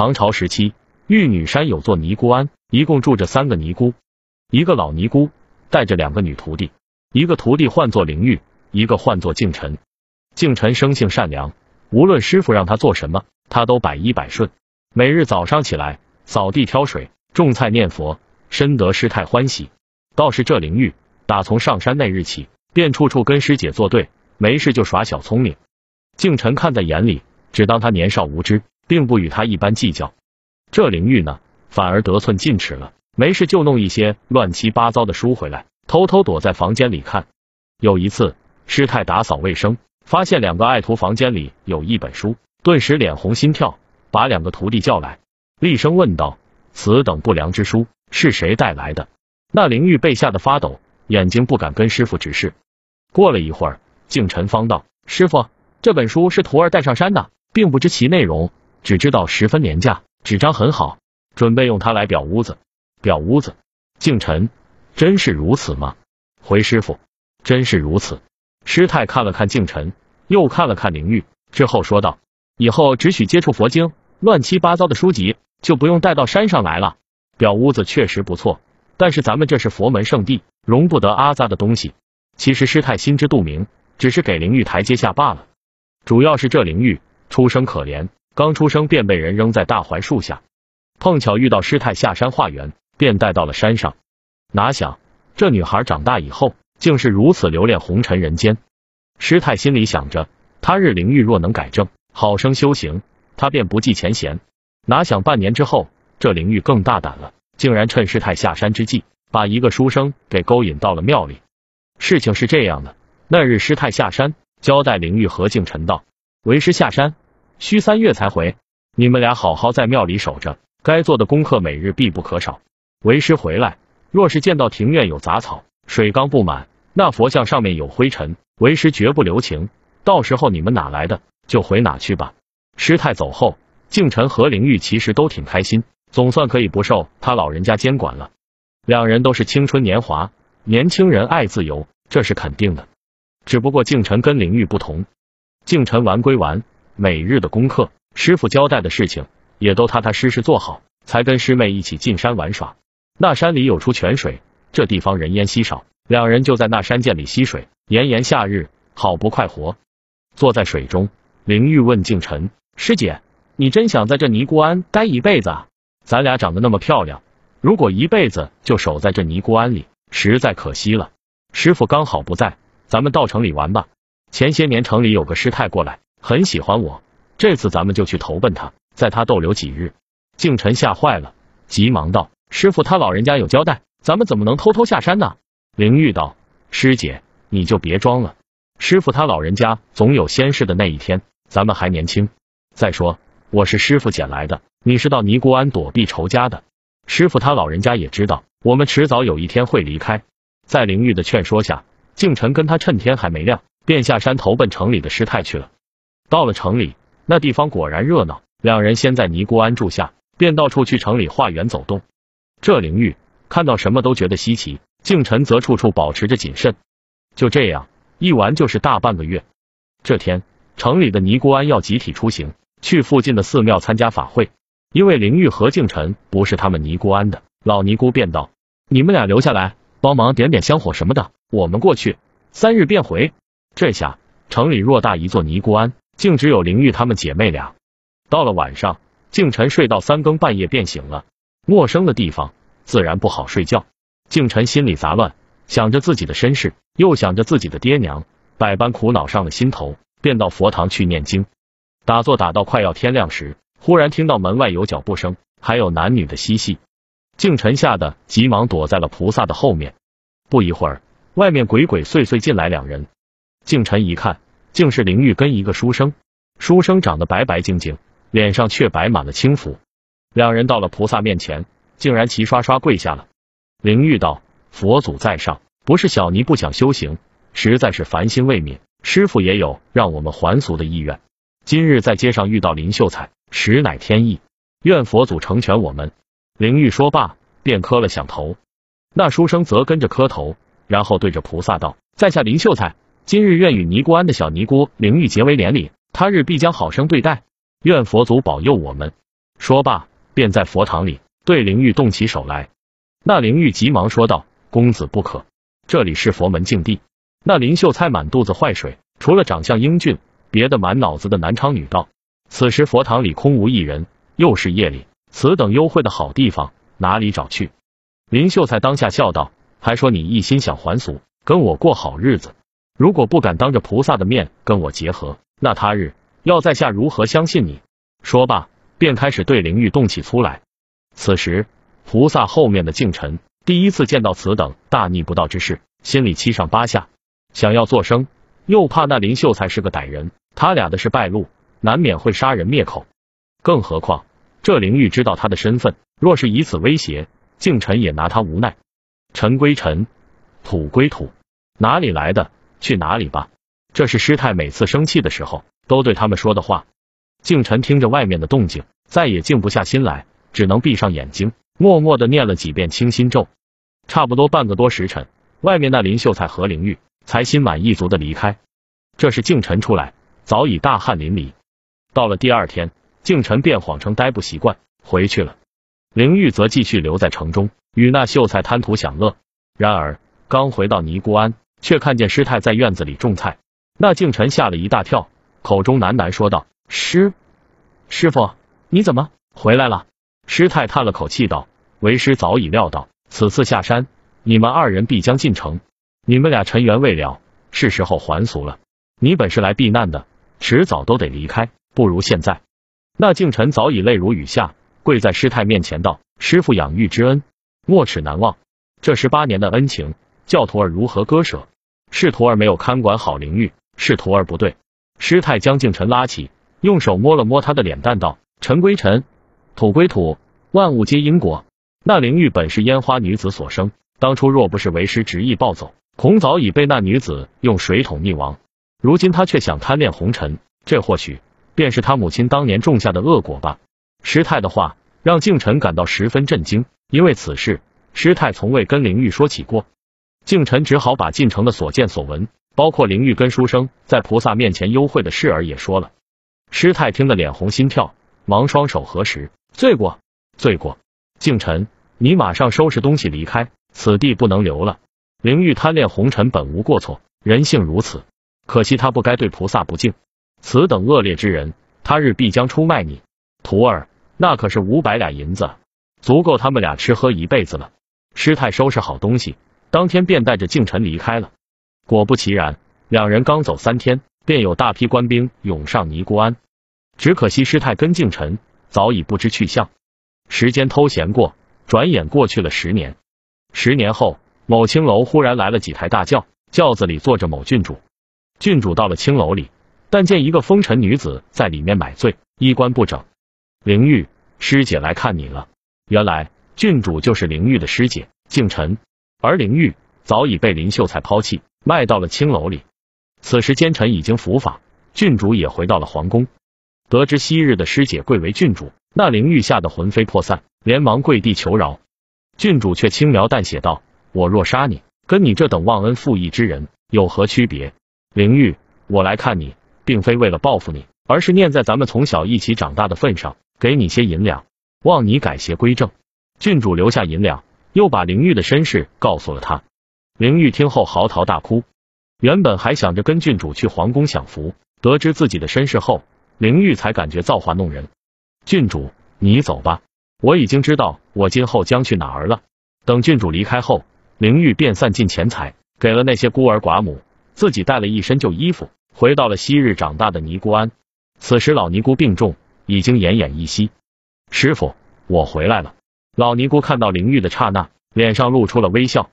唐朝时期，玉女山有座尼姑庵，一共住着三个尼姑，一个老尼姑带着两个女徒弟，一个徒弟唤作灵玉，一个唤作敬臣。敬臣生性善良，无论师傅让他做什么，他都百依百顺。每日早上起来，扫地挑水，种菜念佛，深得师太欢喜。倒是这灵玉，打从上山那日起，便处处跟师姐作对，没事就耍小聪明。敬臣看在眼里，只当他年少无知。并不与他一般计较，这灵玉呢，反而得寸进尺了，没事就弄一些乱七八糟的书回来，偷偷躲在房间里看。有一次，师太打扫卫生，发现两个爱徒房间里有一本书，顿时脸红心跳，把两个徒弟叫来，厉声问道：“此等不良之书是谁带来的？”那灵玉被吓得发抖，眼睛不敢跟师傅直视。过了一会儿，敬尘方道：“师傅，这本书是徒儿带上山的，并不知其内容。”只知道十分廉价，纸张很好，准备用它来裱屋子。裱屋子，敬臣，真是如此吗？回师傅，真是如此。师太看了看敬臣，又看了看灵玉，之后说道：“以后只许接触佛经，乱七八糟的书籍就不用带到山上来了。裱屋子确实不错，但是咱们这是佛门圣地，容不得阿杂的东西。其实师太心知肚明，只是给灵玉台阶下罢了。主要是这灵玉出生可怜。”刚出生便被人扔在大槐树下，碰巧遇到师太下山化缘，便带到了山上。哪想这女孩长大以后，竟是如此留恋红尘人间。师太心里想着，他日灵玉若能改正，好生修行，他便不计前嫌。哪想半年之后，这灵玉更大胆了，竟然趁师太下山之际，把一个书生给勾引到了庙里。事情是这样的，那日师太下山，交代灵玉和敬臣道：“为师下山。”需三月才回，你们俩好好在庙里守着，该做的功课每日必不可少。为师回来，若是见到庭院有杂草、水缸不满，那佛像上面有灰尘，为师绝不留情。到时候你们哪来的就回哪去吧。师太走后，敬臣和灵玉其实都挺开心，总算可以不受他老人家监管了。两人都是青春年华，年轻人爱自由，这是肯定的。只不过敬臣跟灵玉不同，敬臣玩归玩。每日的功课，师傅交代的事情，也都踏踏实实做好，才跟师妹一起进山玩耍。那山里有出泉水，这地方人烟稀少，两人就在那山涧里嬉水。炎炎夏日，好不快活。坐在水中，灵玉问敬晨：“师姐，你真想在这尼姑庵待一辈子啊？咱俩长得那么漂亮，如果一辈子就守在这尼姑庵里，实在可惜了。师傅刚好不在，咱们到城里玩吧。前些年城里有个师太过来。”很喜欢我，这次咱们就去投奔他，在他逗留几日。敬臣吓坏了，急忙道：“师傅他老人家有交代，咱们怎么能偷偷下山呢？”灵玉道：“师姐，你就别装了，师傅他老人家总有仙逝的那一天，咱们还年轻。再说我是师傅捡来的，你是到尼姑庵躲避仇家的，师傅他老人家也知道，我们迟早有一天会离开。”在灵玉的劝说下，敬臣跟他趁天还没亮，便下山投奔城里的师太去了。到了城里，那地方果然热闹。两人先在尼姑庵住下，便到处去城里化缘走动。这灵玉看到什么都觉得稀奇，敬臣则处处保持着谨慎。就这样一玩就是大半个月。这天，城里的尼姑庵要集体出行，去附近的寺庙参加法会。因为灵玉和敬臣不是他们尼姑庵的，老尼姑便道：“你们俩留下来，帮忙点点香火什么的，我们过去，三日便回。”这下城里偌大一座尼姑庵。竟只有灵玉她们姐妹俩。到了晚上，敬晨睡到三更半夜便醒了。陌生的地方自然不好睡觉。敬晨心里杂乱，想着自己的身世，又想着自己的爹娘，百般苦恼上了心头，便到佛堂去念经。打坐打到快要天亮时，忽然听到门外有脚步声，还有男女的嬉戏。敬晨吓得急忙躲在了菩萨的后面。不一会儿，外面鬼鬼祟祟进来两人。敬晨一看。竟是灵玉跟一个书生，书生长得白白净净，脸上却摆满了轻浮。两人到了菩萨面前，竟然齐刷刷跪下了。灵玉道：“佛祖在上，不是小尼不想修行，实在是凡心未泯。师傅也有让我们还俗的意愿。今日在街上遇到林秀才，实乃天意，愿佛祖成全我们。”灵玉说罢，便磕了响头。那书生则跟着磕头，然后对着菩萨道：“在下林秀才。”今日愿与尼姑庵的小尼姑灵玉结为连理，他日必将好生对待，愿佛祖保佑我们。说罢，便在佛堂里对灵玉动起手来。那灵玉急忙说道：“公子不可，这里是佛门净地。”那林秀才满肚子坏水，除了长相英俊，别的满脑子的南昌女道。此时佛堂里空无一人，又是夜里，此等幽会的好地方，哪里找去？林秀才当下笑道：“还说你一心想还俗，跟我过好日子。如果不敢当着菩萨的面跟我结合，那他日要在下如何相信你？”说罢，便开始对灵玉动起粗来。此时。菩萨后面的净尘第一次见到此等大逆不道之事，心里七上八下，想要作声，又怕那林秀才是个歹人，他俩的事败露，难免会杀人灭口。更何况这灵玉知道他的身份，若是以此威胁，净尘也拿他无奈。尘归尘，土归土，哪里来的去哪里吧。这是师太每次生气的时候都对他们说的话。净尘听着外面的动静，再也静不下心来，只能闭上眼睛。默默的念了几遍清心咒，差不多半个多时辰，外面那林秀才和灵玉才心满意足的离开。这是敬臣出来，早已大汗淋漓。到了第二天，敬臣便谎称待不习惯，回去了。灵玉则继续留在城中，与那秀才贪图享乐。然而刚回到尼姑庵，却看见师太在院子里种菜。那敬臣吓了一大跳，口中喃喃说道：“师师傅，你怎么回来了？”师太叹了口气道：“为师早已料到，此次下山，你们二人必将进城。你们俩尘缘未了，是时候还俗了。你本是来避难的，迟早都得离开，不如现在。”那敬臣早已泪如雨下，跪在师太面前道：“师傅养育之恩，没齿难忘。这十八年的恩情，教徒儿如何割舍？是徒儿没有看管好灵玉，是徒儿不对。”师太将敬臣拉起，用手摸了摸他的脸蛋，道：“尘归尘。”土归土，万物皆因果。那灵玉本是烟花女子所生，当初若不是为师执意抱走，恐早已被那女子用水桶溺亡。如今他却想贪恋红尘，这或许便是他母亲当年种下的恶果吧。师太的话让敬臣感到十分震惊，因为此事师太从未跟灵玉说起过。敬臣只好把进城的所见所闻，包括灵玉跟书生在菩萨面前幽会的事儿也说了。师太听得脸红心跳，忙双手合十。罪过，罪过！敬臣，你马上收拾东西离开，此地不能留了。灵玉贪恋红尘本无过错，人性如此，可惜他不该对菩萨不敬。此等恶劣之人，他日必将出卖你。徒儿，那可是五百两银子，足够他们俩吃喝一辈子了。师太收拾好东西，当天便带着敬臣离开了。果不其然，两人刚走三天，便有大批官兵涌上尼姑庵。只可惜师太跟敬臣。早已不知去向。时间偷闲过，转眼过去了十年。十年后，某青楼忽然来了几台大轿，轿子里坐着某郡主。郡主到了青楼里，但见一个风尘女子在里面买醉，衣冠不整。灵玉师姐来看你了。原来郡主就是灵玉的师姐敬晨，而灵玉早已被林秀才抛弃，卖到了青楼里。此时奸臣已经伏法，郡主也回到了皇宫。得知昔日的师姐贵为郡主，那灵玉吓得魂飞魄散，连忙跪地求饶。郡主却轻描淡写道：“我若杀你，跟你这等忘恩负义之人有何区别？灵玉，我来看你，并非为了报复你，而是念在咱们从小一起长大的份上，给你些银两，望你改邪归正。”郡主留下银两，又把灵玉的身世告诉了他。灵玉听后嚎啕大哭，原本还想着跟郡主去皇宫享福，得知自己的身世后。灵玉才感觉造化弄人，郡主，你走吧，我已经知道我今后将去哪儿了。等郡主离开后，灵玉便散尽钱财，给了那些孤儿寡母，自己带了一身旧衣服，回到了昔日长大的尼姑庵。此时老尼姑病重，已经奄奄一息。师傅，我回来了。老尼姑看到灵玉的刹那，脸上露出了微笑。